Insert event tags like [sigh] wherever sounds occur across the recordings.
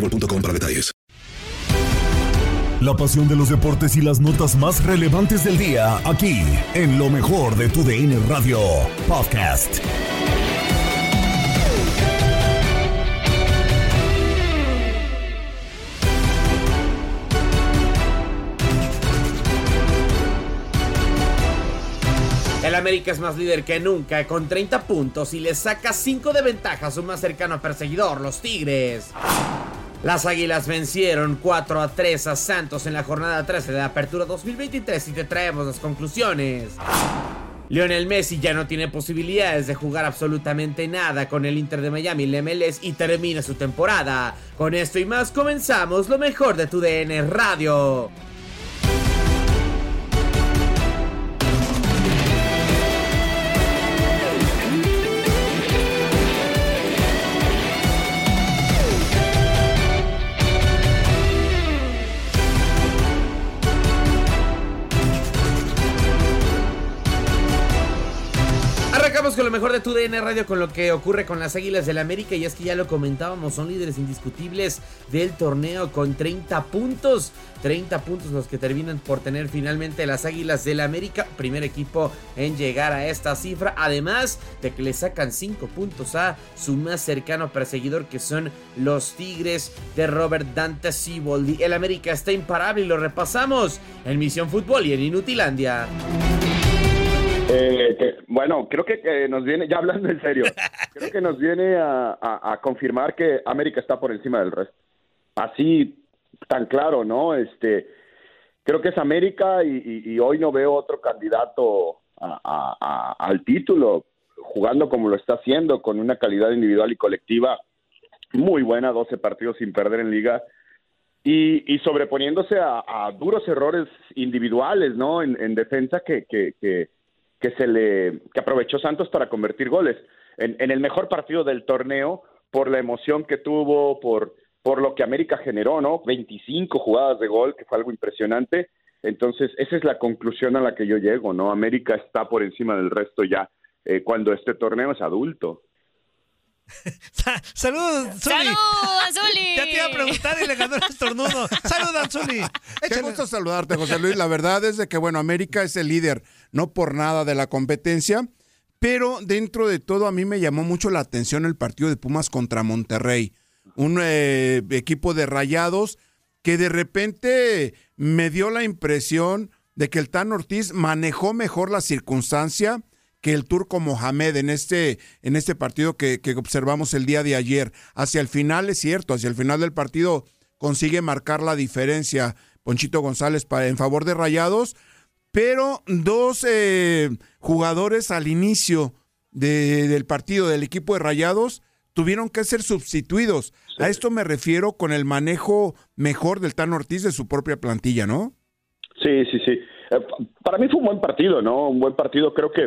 para detalles. La pasión de los deportes y las notas más relevantes del día, aquí, en lo mejor de tu DN Radio Podcast. El América es más líder que nunca con 30 puntos y le saca 5 de ventaja a su más cercano perseguidor, los Tigres. Las Águilas vencieron 4 a 3 a Santos en la jornada 13 de la Apertura 2023 y te traemos las conclusiones. Lionel Messi ya no tiene posibilidades de jugar absolutamente nada con el Inter de Miami la MLS y termina su temporada. Con esto y más comenzamos lo mejor de tu DN Radio. Lo mejor de tu DN Radio con lo que ocurre con las Águilas del América y es que ya lo comentábamos, son líderes indiscutibles del torneo con 30 puntos, 30 puntos los que terminan por tener finalmente las Águilas del América, primer equipo en llegar a esta cifra, además de que le sacan 5 puntos a su más cercano perseguidor que son los Tigres de Robert Dante Siboldi. El América está imparable y lo repasamos en Misión Fútbol y en Inutilandia. Eh, que- bueno, creo que nos viene, ya hablando en serio, [laughs] creo que nos viene a, a- a confirmar que América está por encima del resto. Así, tan claro, ¿no? Este, creo que es América y, y- y hoy no veo otro candidato a- al título, jugando como lo está haciendo, con una calidad individual y colectiva muy buena, 12 partidos sin perder en liga. Y, y sobreponiéndose a, a duros errores individuales, ¿no? En, en defensa que, que, que, que se le que aprovechó Santos para convertir goles en, en el mejor partido del torneo por la emoción que tuvo por por lo que América generó no 25 jugadas de gol que fue algo impresionante entonces esa es la conclusión a la que yo llego no América está por encima del resto ya eh, cuando este torneo es adulto [laughs] Saludos, Zuli. ¡Salud, [laughs] Azuli! Ya te iba a preguntar y le ganó el estornudo. Saludos, Zuli. Qué gusto saludarte, José Luis. La verdad es de que, bueno, América es el líder, no por nada de la competencia, pero dentro de todo a mí me llamó mucho la atención el partido de Pumas contra Monterrey. Un eh, equipo de rayados que de repente me dio la impresión de que el Tan Ortiz manejó mejor la circunstancia que el turco Mohamed en este, en este partido que, observamos el día de ayer. Hacia el final es cierto, hacia el final del partido consigue marcar la diferencia Ponchito González para, en favor de Rayados, pero dos eh, jugadores al inicio de- del partido del equipo de Rayados tuvieron que ser sustituidos. A esto me refiero con el manejo mejor del Tan Ortiz de su propia plantilla, ¿no? Sí, sí, sí. Eh, para mí fue un buen partido, ¿no? Un buen partido. Creo que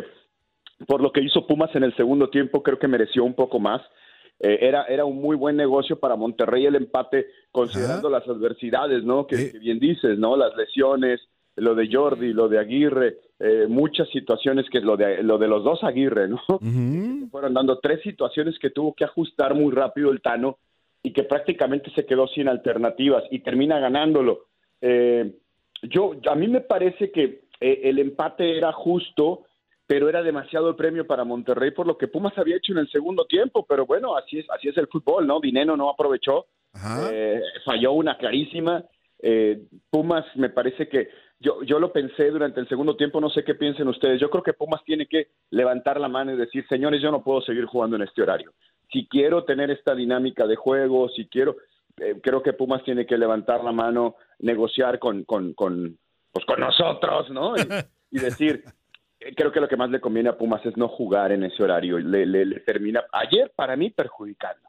por lo que hizo Pumas en el segundo tiempo, creo que mereció un poco más. Eh, era, era un muy buen negocio para Monterrey el empate, considerando las adversidades, ¿no? Que, que bien dices, ¿no? Las lesiones, lo de Jordi, lo de Aguirre, eh, muchas situaciones que lo de lo de los dos Aguirre, ¿no? [laughs] Fueron dando tres situaciones que tuvo que ajustar muy rápido el Tano y que prácticamente se quedó sin alternativas y termina ganándolo. Eh, yo a mí me parece que eh, el empate era justo, pero era demasiado el premio para Monterrey por lo que Pumas había hecho en el segundo tiempo, pero bueno, así es así es el fútbol, ¿no? Dineno no aprovechó, eh, falló una clarísima. Eh, Pumas me parece que yo, yo lo pensé durante el segundo tiempo, no sé qué piensen ustedes. Yo creo que Pumas tiene que levantar la mano y decir, señores, yo no puedo seguir jugando en este horario. Si quiero tener esta dinámica de juego, si quiero, eh, creo que Pumas tiene que levantar la mano, negociar con, con, con, pues con nosotros, ¿no? Y, y decir, eh, creo que lo que más le conviene a Pumas es no jugar en ese horario. Le, le, le termina, ayer para mí, perjudicando.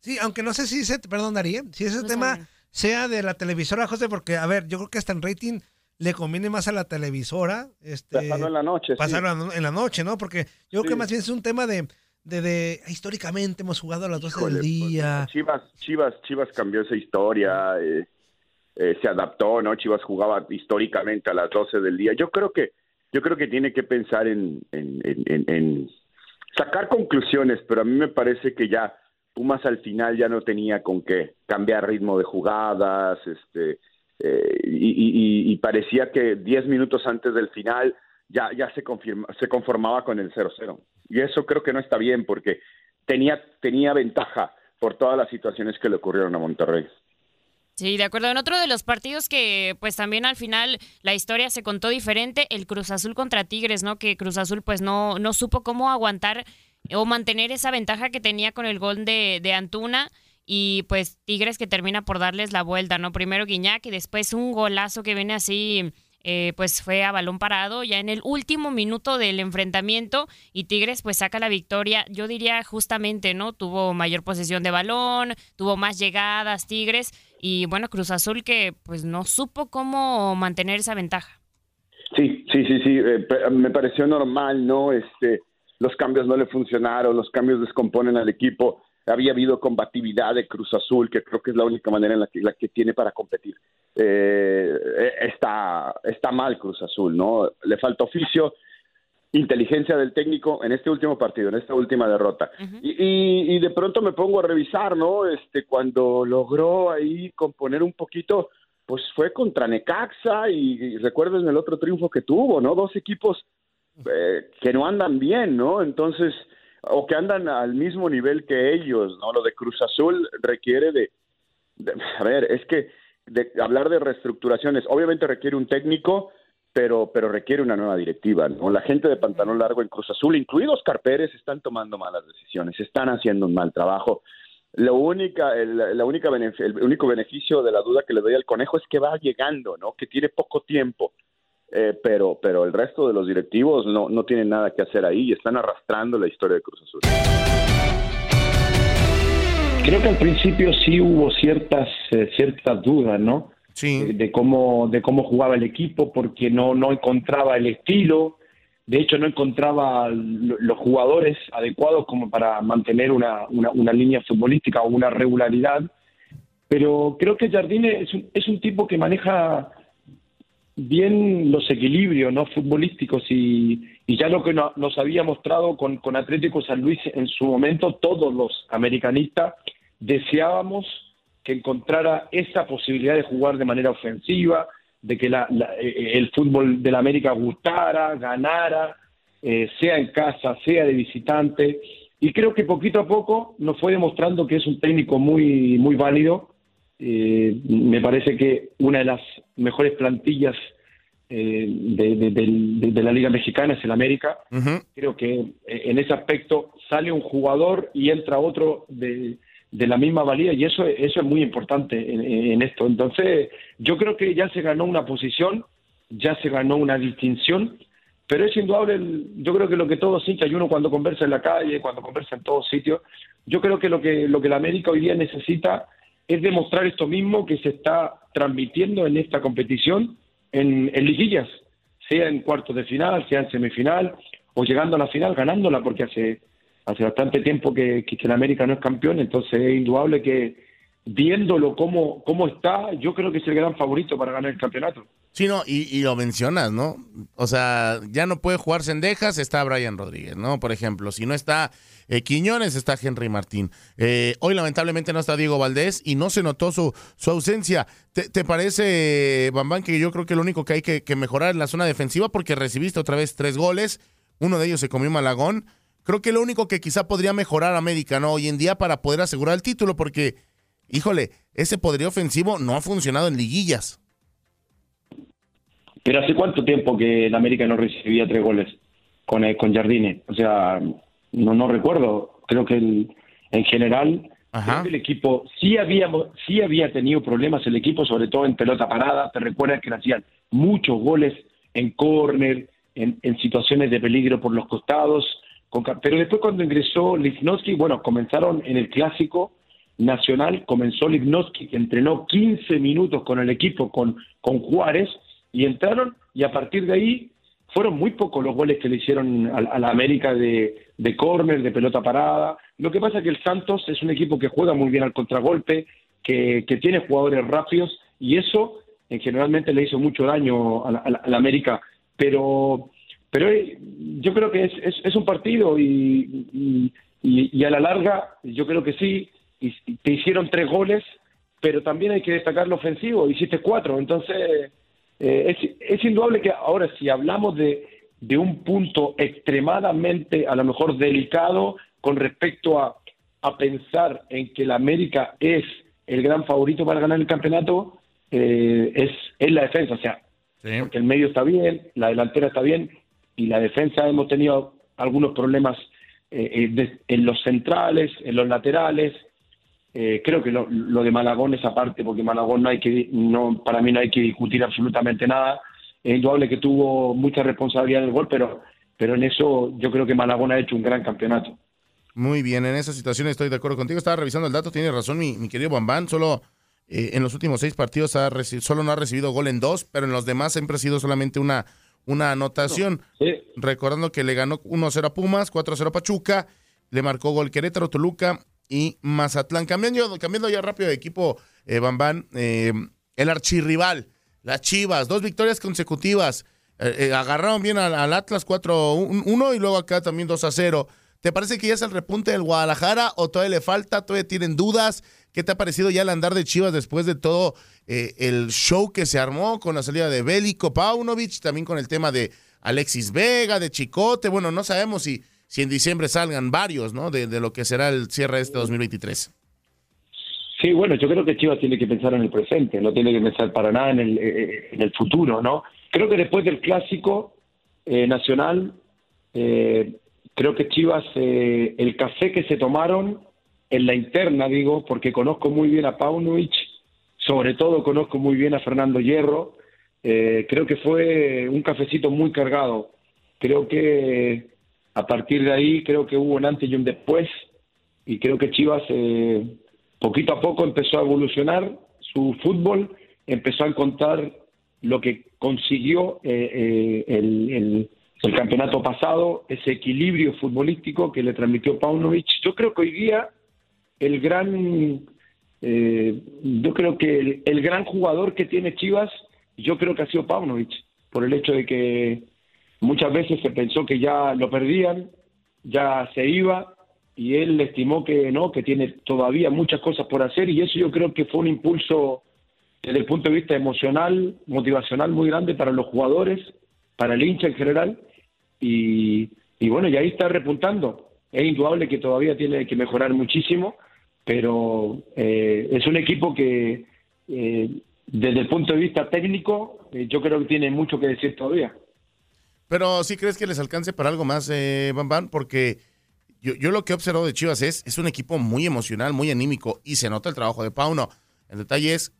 Sí, aunque no sé si ese, perdón, Darío, si ese tema sea de la televisora, José, porque, a ver, yo creo que hasta en rating le conviene más a la televisora. Este, Pasarlo en la noche. sí. pasarlo en la noche, ¿no? Porque yo creo que más bien es un tema de, de, de- históricamente hemos jugado a las 12 Híjole, del día. Chivas, Chivas, Chivas cambió esa historia, eh, eh, se adaptó, ¿no? Chivas jugaba históricamente a las 12 del día. Yo creo que, yo creo que tiene que pensar en, en, en- en- en sacar conclusiones, pero a mí me parece que ya Pumas al final ya no tenía con qué cambiar ritmo de jugadas, este, eh, y, parecía que 10 minutos antes del final ya, ya se, confirma, se conformaba con el 0-0. Y eso creo que no está bien porque tenía, tenía ventaja por todas las situaciones que le ocurrieron a Monterrey. Sí, de acuerdo. En otro de los partidos que pues también al final la historia se contó diferente, el Cruz Azul contra Tigres, ¿no? Que Cruz Azul pues no, no supo cómo aguantar o mantener esa ventaja que tenía con el gol de Antuna y pues Tigres que termina por darles la vuelta, ¿no? Primero Guiñac y después un golazo que viene así, eh, pues fue a balón parado ya en el último minuto del enfrentamiento y Tigres pues saca la victoria, yo diría justamente, ¿no? Tuvo mayor posesión de balón, tuvo más llegadas Tigres y bueno, Cruz Azul que pues no supo cómo mantener esa ventaja. Sí, sí, sí, sí. eh, me pareció normal, ¿no? Este, los cambios no le funcionaron, los cambios descomponen al equipo. Había habido combatividad de Cruz Azul, que creo que es la única manera en la que, la que tiene para competir. Eh, eh, está, está mal Cruz Azul, ¿no? Le falta oficio, inteligencia del técnico en este último partido, en esta última derrota. y, y, y de pronto me pongo a revisar, ¿no? Este, cuando logró ahí componer un poquito, pues fue contra Necaxa y, y recuerden el otro triunfo que tuvo, ¿no? Dos equipos eh, que no andan bien, ¿no? Entonces, o que andan al mismo nivel que ellos, ¿no? Lo de Cruz Azul requiere de, de- a ver, es que de, hablar de reestructuraciones, obviamente requiere un técnico, pero, pero requiere una nueva directiva, ¿no? La gente de pantalón largo en Cruz Azul, incluidos Oscar Pérez, están tomando malas decisiones, están haciendo un mal trabajo. Lo única, el, la única el único beneficio de la duda que le doy al conejo es que va llegando, ¿no? Que tiene poco tiempo. Eh, pero, pero el resto de los directivos no, no tienen nada que hacer ahí y están arrastrando la historia de Cruz Azul. Creo que al principio sí hubo ciertas eh, ciertas dudas, ¿no? De, de cómo de cómo jugaba el equipo porque no no encontraba el estilo, de hecho no encontraba lo- los jugadores adecuados como para mantener una, una, una línea futbolística o una regularidad. Pero creo que Jardine es un, es un tipo que maneja bien los equilibrios no futbolísticos y, ya lo que no- nos había mostrado con, con Atlético San Luis en su momento, todos los americanistas deseábamos que encontrara esa posibilidad de jugar de manera ofensiva, de que la- la- eh, el fútbol de la América gustara, ganara, eh, sea en casa, sea de visitante. Y creo que poquito a poco nos fue demostrando que es un técnico muy, muy válido. Eh, me parece que una de las mejores plantillas eh, de, de- del- de- de la Liga Mexicana es el América. Creo que eh, en ese aspecto sale un jugador y entra otro de, la misma valía y eso, eso es muy importante en, en esto. Entonces, yo creo que ya se ganó una posición, ya se ganó una distinción pero es indudable, yo creo que lo que todos hinchas y uno cuando conversa en la calle, cuando conversa en todos sitios, yo creo que lo que lo que la América hoy día necesita es demostrar esto mismo que se está transmitiendo en esta competición en, liguillas, sea en cuartos de final, sea en semifinal o llegando a la final ganándola, porque hace hace bastante tiempo que, que, América no es campeón, entonces es indudable que viéndolo cómo, cómo está, yo creo que es el gran favorito para ganar el campeonato. Sí, no, y, y, lo mencionas, ¿no? O sea, ya no puede jugar Sendejas, está Brian Rodríguez, ¿no? Por ejemplo, si no está eh, Quiñones, está Henry Martín. Eh, hoy lamentablemente no está Diego Valdés y no se notó su, su ausencia. ¿Te, ¿Te, parece, Bambán, que yo creo que lo único que hay que, que mejorar es la zona defensiva porque recibiste otra vez tres goles, uno de ellos se comió Malagón. Creo que lo único que quizá podría mejorar América, ¿no? Hoy en día para poder asegurar el título porque, híjole, ese poderío ofensivo no ha funcionado en liguillas. Pero hace cuánto tiempo que el América no recibía tres goles con, eh, con Jardine. O sea, no, no recuerdo. Creo que el, en general el equipo sí había, sí había tenido problemas el equipo, sobre todo en pelota parada. Te recuerdas que le hacían muchos goles en córner, en, en, situaciones de peligro por los costados. Con, pero después cuando ingresó Lichnowsky, bueno, comenzaron en el clásico nacional, comenzó Lichnowsky, que entrenó 15 minutos con el equipo, con, con Juárez, y entraron y a partir de ahí fueron muy pocos los goles que le hicieron a, la América de, de córner, de pelota parada. Lo que pasa es que el Santos es un equipo que juega muy bien al contragolpe, que, que tiene jugadores rápidos y eso en generalmente le hizo mucho daño a la, América. Pero, pero eh, yo creo que es, es, un partido y, y, y, a la larga yo creo que sí, y te hicieron tres goles, pero también hay que destacar lo ofensivo, hiciste cuatro, entonces eh, es, es, indudable que ahora si hablamos de, de, un punto extremadamente, a lo mejor delicado, con respecto a, a pensar en que la América es el gran favorito para ganar el campeonato, eh, es, es la defensa. O sea, porque el medio está bien, la delantera está bien, y la defensa hemos tenido algunos problemas eh, en los centrales, en los laterales, eh, creo que lo, lo, de Malagón es aparte, porque Malagón no hay que, no, para mí no hay que discutir absolutamente nada. Es indudable que tuvo mucha responsabilidad en el gol, pero, pero en eso yo creo que Malagón ha hecho un gran campeonato. Muy bien, en esa situación estoy de acuerdo contigo. Estaba revisando el dato, tiene razón mi, mi querido Bambán. Solo eh, en los últimos seis partidos ha solo no ha recibido gol en dos, pero en los demás siempre ha sido solamente una, una anotación. Sí. Recordando que le ganó 1-0 a Pumas, 4-0 a Pachuca, le marcó gol Querétaro, Toluca y Mazatlán. Cambiando, cambiando ya rápido de equipo, eh, Bambán, eh, el archirrival, las Chivas, dos victorias consecutivas. Eh, eh agarraron bien al, Atlas 4-1 y luego acá también 2-0. ¿Te parece que ya es el repunte del Guadalajara o todavía le falta? ¿Todavía tienen dudas? ¿Qué te ha parecido ya el andar de Chivas después de todo el show que se armó con la salida de Bélico Paunovic, también con el tema de Alexis Vega, de Chicote? Bueno, no sabemos si si en diciembre salgan varios, ¿no? De, lo que será el cierre de este 2023. Sí, bueno, yo creo que Chivas tiene que pensar en el presente, no tiene que pensar para nada en el, eh, el futuro, ¿no? Creo que después del clásico eh, nacional, eh, creo que Chivas, eh, el café que se tomaron en la interna, digo, porque conozco muy bien a Paunovic, sobre todo conozco muy bien a Fernando Hierro, eh, creo que fue un cafecito muy cargado. Creo que a partir de ahí creo que hubo un antes y un después y creo que Chivas eh, poquito a poco empezó a evolucionar su fútbol, empezó a encontrar lo que consiguió eh, eh, el, el, el, campeonato pasado, ese equilibrio futbolístico que le transmitió Paunovic. Yo creo que hoy día el gran, eh, yo creo que el, gran jugador que tiene Chivas, yo creo que ha sido Paunovic, por el hecho de que Muchas veces se pensó que ya lo perdían, ya se iba, y él estimó que no, que tiene todavía muchas cosas por hacer, y eso yo creo que fue un impulso desde el punto de vista emocional, motivacional muy grande para los jugadores, para el hincha en general, y, y bueno, y ahí está repuntando. Es indudable que todavía tiene que mejorar muchísimo, pero eh, es un equipo que eh, desde el punto de vista técnico eh, yo creo que tiene mucho que decir todavía. Pero sí crees que les alcance para algo más, eh, Bam porque yo, yo, lo que he observado de Chivas es, es un equipo muy emocional, muy anímico, y se nota el trabajo de Pauno. El detalle es,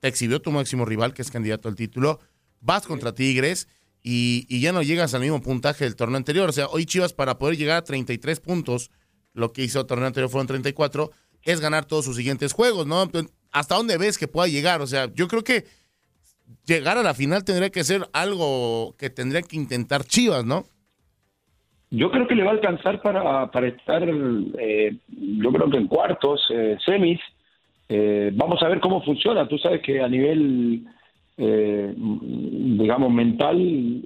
te exhibió tu máximo rival, que es candidato al título, vas contra Tigres, y, y ya no llegas al mismo puntaje del torneo anterior. O sea, hoy Chivas para poder llegar a 33 puntos, lo que hizo el torneo anterior fueron 34, es ganar todos sus siguientes juegos, ¿no? ¿Hasta dónde ves que pueda llegar? O sea, yo creo que llegar a la final tendría que ser algo que tendría que intentar Chivas, ¿no? Yo creo que le va a alcanzar para, para estar, eh, yo creo que en cuartos, eh, semis. Eh, vamos a ver cómo funciona. Tú sabes que a nivel, digamos, mental,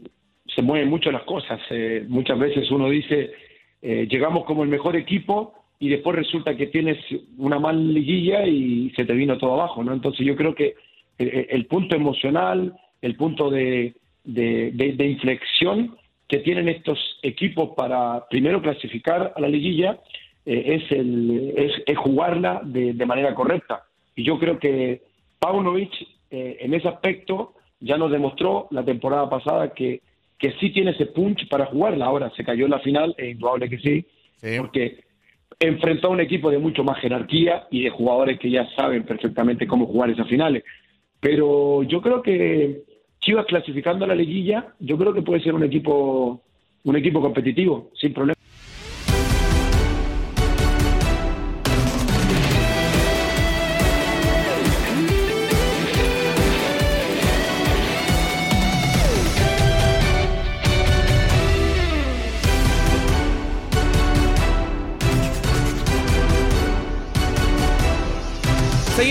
se mueven mucho las cosas. muchas veces uno dice, llegamos como el mejor equipo y después resulta que tienes una mal liguilla y se te vino todo abajo, ¿no? Entonces yo creo que el, punto emocional, el punto de, de inflexión que tienen estos equipos para primero clasificar a la liguilla eh, es, el, es, jugarla de, manera correcta. Y yo creo que Paunovic eh, en ese aspecto ya nos demostró la temporada pasada que, que sí tiene ese punch para jugarla. Ahora se cayó en la final, es indudable que sí, porque enfrentó a un equipo de mucho más jerarquía y de jugadores que ya saben perfectamente cómo jugar esas finales. Pero yo creo que Chivas clasificando a la liguilla, yo creo que puede ser un equipo, un equipo competitivo, sin problema.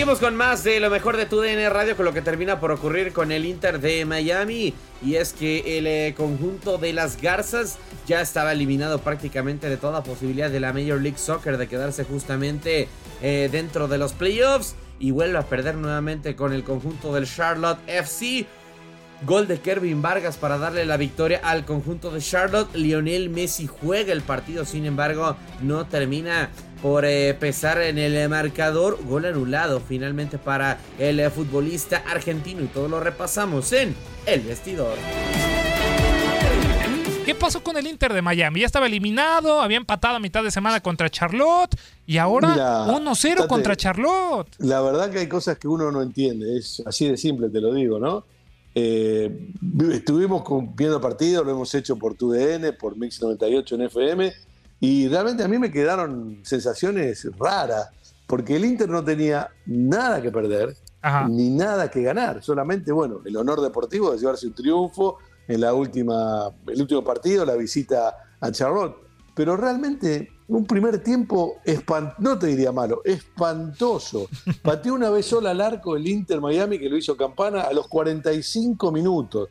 Con más de lo mejor de tu DN Radio con lo que termina por ocurrir con el Inter de Miami y es que el eh, conjunto de las Garzas ya estaba eliminado prácticamente de toda posibilidad de la Major League Soccer de quedarse justamente eh, dentro de los playoffs y vuelve a perder nuevamente con el conjunto del Charlotte FC. Gol de Kervin Vargas para darle la victoria al conjunto de Charlotte. Lionel Messi juega el partido, sin embargo, no termina por eh, pesar en el marcador. Gol anulado finalmente para el eh, futbolista argentino y todo lo repasamos en el vestidor. ¿Qué pasó con el Inter de Miami? Ya estaba eliminado, había empatado a mitad de semana contra Charlotte y ahora 1-0 contra Charlotte. La verdad que hay cosas que uno no entiende, es así de simple, te lo digo, ¿no? Eh, estuvimos viendo partidos, lo hemos hecho por TUDN, por Mix 98 en FM y realmente a mí me quedaron sensaciones raras, porque el Inter no tenía nada que perder, ni nada que ganar, solamente, bueno, el honor deportivo de llevarse un triunfo en la última, el último partido, la visita a Charlotte. Pero realmente un primer tiempo, no te diría malo, espantoso. [laughs] Pateó una vez sola al arco el Inter Miami que lo hizo Campana a los 45 minutos.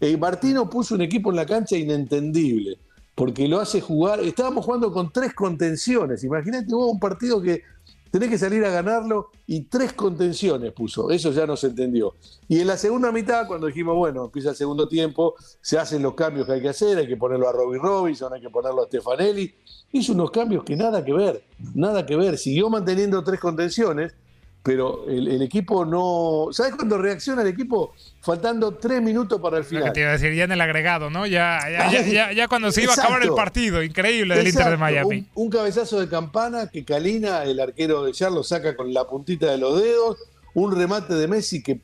Y eh, Martino puso un equipo en la cancha inentendible porque lo hace jugar. Estábamos jugando con tres contenciones. Imagínate, hubo un partido que tenés que salir a ganarlo y tres contenciones puso. Eso ya no se entendió. Y en la segunda mitad, cuando dijimos, bueno, empieza el segundo tiempo, se hacen los cambios que hay que hacer, hay que ponerlo a Robbie Robinson, hay que ponerlo a Stefanelli. Hizo unos cambios que nada que ver, nada que ver. Siguió manteniendo tres contenciones pero el, equipo no. ¿Sabes cuándo reacciona el equipo? Faltando tres minutos para el final. te iba a decir, ya en el agregado, ¿no? Ya, ya, ya, cuando se iba a acabar el partido, increíble del Inter de Miami. Un, cabezazo de campana que Calina, el arquero de Charlos, saca con la puntita de los dedos. Un remate de Messi que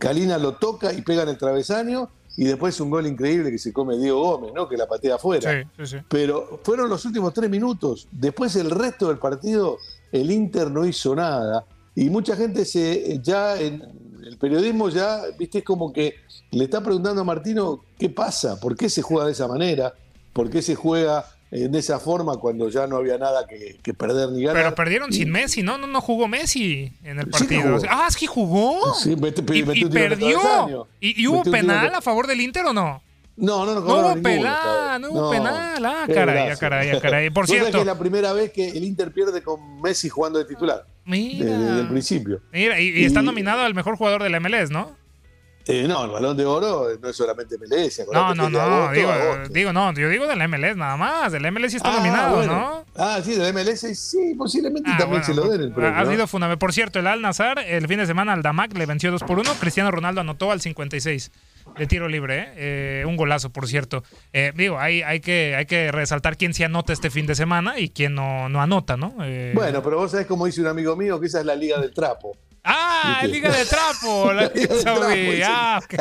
Calina lo toca y pega en el travesaño. Y después un gol increíble que se come Diego Gómez, ¿no? Que la patea afuera. Sí, sí, sí. Pero fueron los últimos tres minutos. Después el resto del partido, el Inter no hizo nada y mucha gente se ya en el periodismo ya, viste, es como que le está preguntando a Martino qué pasa, por qué se juega de esa manera, por qué se juega de esa forma cuando ya no había nada que, perder ni ganar. Pero perdieron sin Messi, ¿no? No, no jugó Messi en el partido. ah, es que jugó. Sí, y, perdió. ¿Y, hubo penal a favor del Inter o no? No, no, no, no hubo penal, no hubo penal. Ah, caray, caray, caray. [laughs] Por cierto. que es la primera vez que el Inter pierde con Messi jugando de titular. Mira. Desde, el principio. Mira, y, está nominado al mejor jugador del MLS, ¿no? Eh, no, el balón de oro no es solamente MLS. No, no, no, digo, digo, no, yo digo del MLS nada más. Del MLS sí está ah, nominado, ¿no? Ah, sí, del MLS sí, posiblemente ah, también se lo den el premio. Ha sido fundamental. Por cierto, el Al Nazar el fin de semana al Damac le venció 2 por 1. Cristiano Ronaldo anotó al 56 de tiro libre, ¿eh? ¿eh? un golazo, por cierto. Eh, digo, hay, hay, que, hay que resaltar quién se anota este fin de semana y quién no, no anota, ¿no? Eh, bueno, pero vos sabés como dice un amigo mío que esa es la liga del trapo. Ah, Liga de Trapo. [laughs] La Liga Saudí. Ah, ok. [laughs]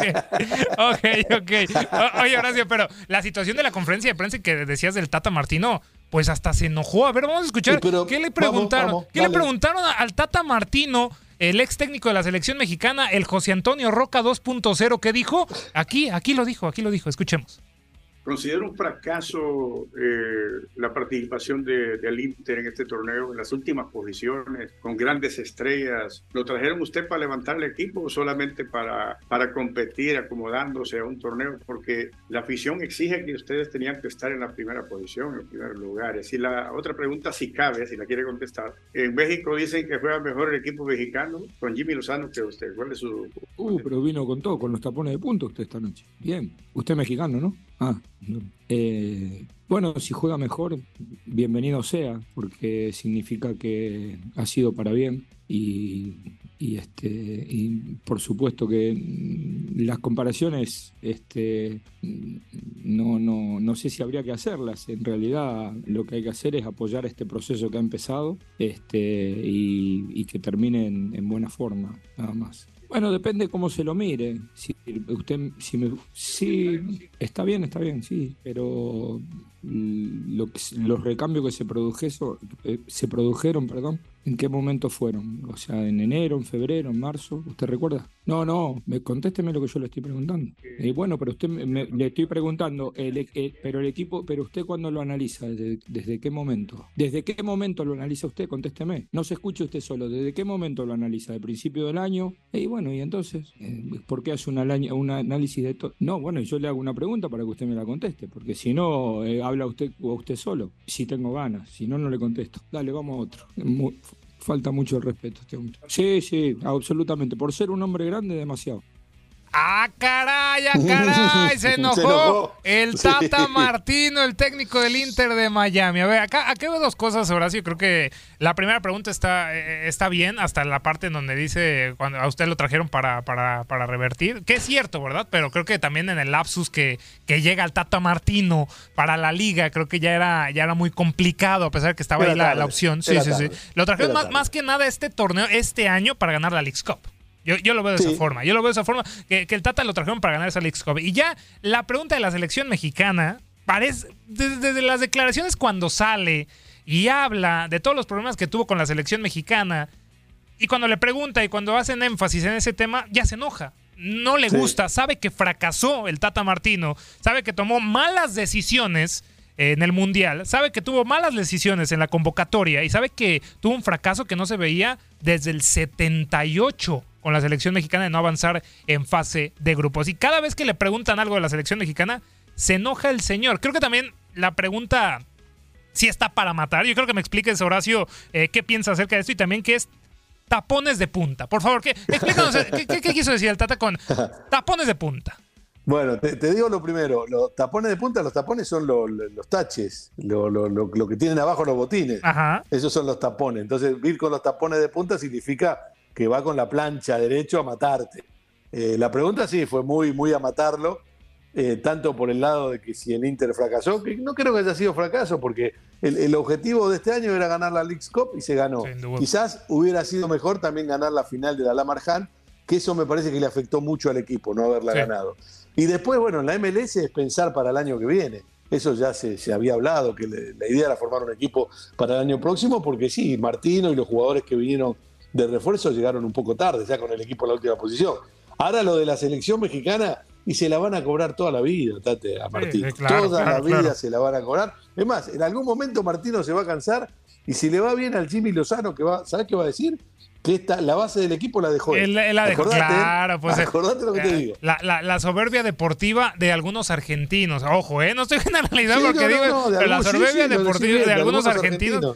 Ok, ok. Oye, Horacio, pero la situación de la conferencia de prensa que decías del Tata Martino, pues hasta se enojó. A ver, vamos a escuchar. ¿Qué le preguntaron? ¿Qué le preguntaron al Tata Martino? el ex técnico de la selección mexicana, el José Antonio Roca 2.0, ¿qué dijo? Aquí, aquí lo dijo, aquí lo dijo, escuchemos. Considero un fracaso eh, la participación de, del Inter en este torneo, en las últimas posiciones, con grandes estrellas. ¿Lo trajeron usted para levantar el equipo o solamente para, para competir acomodándose a un torneo? Porque la afición exige que ustedes tenían que estar en la primera posición, en primer lugar. Y la otra pregunta, si cabe, si la quiere contestar. En México dicen que juega mejor el equipo mexicano con Jimmy Lozano que usted. ¿Cuál es su...? Uh, pero vino con todo, con los tapones de punto usted esta noche. Bien. Usted es mexicano, ¿no? Ah, eh, bueno, si juega mejor, bienvenido sea, porque significa que ha sido para bien y, este, y por supuesto que las comparaciones este, no, no, no sé si habría que hacerlas. En realidad lo que hay que hacer es apoyar este proceso que ha empezado este, y, que termine en buena forma, nada más. Bueno, depende cómo se lo mire. Si usted, si me, sí, está bien, está bien, sí, pero lo los recambios que se produjeron, eh, se produjeron, perdón, ¿En qué momento fueron? O sea, en enero, en febrero, en marzo, ¿usted recuerda? No, no, me, contésteme lo que yo le estoy preguntando. Eh, bueno, pero usted me, le estoy preguntando, el, pero el equipo, pero usted cuándo lo analiza, ¿Desde, qué momento? ¿Desde qué momento lo analiza usted? Contésteme. No se escuche usted solo, ¿desde qué momento lo analiza? ¿De principio del año? Y bueno, y entonces, eh, ¿por qué hace un análisis de todo? No, bueno, yo le hago una pregunta para que usted me la conteste, porque si no, eh, habla usted o usted solo, si tengo ganas, si no, no le contesto. Dale, vamos a otro falta mucho el respeto a este hombre. Sí, sí, absolutamente. Por ser un hombre grande, demasiado. ¡Ah, caray, ah, caray! Se [laughs] enojó, el Tata Martino, el técnico del Inter de Miami. A ver, acá, acá veo dos cosas, Horacio. Creo que la primera pregunta está, eh, está bien, hasta la parte en donde dice cuando a usted lo trajeron para, para, para, revertir. Que es cierto, ¿verdad? Pero creo que también en el lapsus que, que llega el Tata Martino para la liga, creo que ya era, ya era muy complicado, a pesar de que estaba ahí la, opción. Sí, sí, sí. Lo trajeron más, más que nada este torneo, este año, para ganar la League's Cup. Yo, lo veo de esa forma. Yo lo veo de esa forma. Que, el Tata lo trajeron para ganar esa League Cup. Y ya la pregunta de la selección mexicana parece. Desde, las declaraciones cuando sale y habla de todos los problemas que tuvo con la selección mexicana. Y cuando le pregunta y cuando hacen énfasis en ese tema, ya se enoja. No le gusta, sabe que fracasó el Tata Martino, sabe que tomó malas decisiones en el Mundial, sabe que tuvo malas decisiones en la convocatoria y sabe que tuvo un fracaso que no se veía desde el 78 con la selección mexicana de no avanzar en fase de grupos. Y cada vez que le preguntan algo de la selección mexicana, se enoja el señor. Creo que también la pregunta si está para matar. Yo creo que me expliques, Horacio, eh, qué piensa acerca de esto y también qué es tapones de punta. Por favor, ¿qué, explícanos ¿qué, quiso decir el Tata con tapones de punta. Bueno, te, digo lo primero, los tapones de punta, los tapones son los taches, lo, que tienen abajo los botines. Esos son los tapones. Entonces, ir con los tapones de punta significa que va con la plancha derecho a matarte. Eh, la pregunta sí fue muy, muy a matarlo, eh, tanto por el lado de que si el Inter fracasó, que no creo que haya sido fracaso, porque el, objetivo de este año era ganar la League Cup y se ganó. Quizás hubiera sido mejor también ganar la final de la Lamarjan, que eso me parece que le afectó mucho al equipo, no haberla ganado. Y después, bueno, en la MLS es pensar para el año que viene. Eso ya se, había hablado, que la idea era formar un equipo para el año próximo, porque sí, Martino y los jugadores que vinieron de refuerzo llegaron un poco tarde, ya con el equipo en la última posición. Ahora lo de la selección mexicana, y se la van a cobrar toda la vida, Tate, a Martín. toda la vida se la van a cobrar. Es más, en algún momento Martino se va a cansar y si le va bien al Jimmy Lozano, que va, ¿sabes qué va a decir? Que esta, la base del equipo la dejó. Él, la dejó, claro, pues. Acordate lo que te eh, digo. La, soberbia deportiva de algunos argentinos. Ojo, ¿eh? No estoy [laughs] realidad porque digo, pero la soberbia deportiva de, algunos, argentinos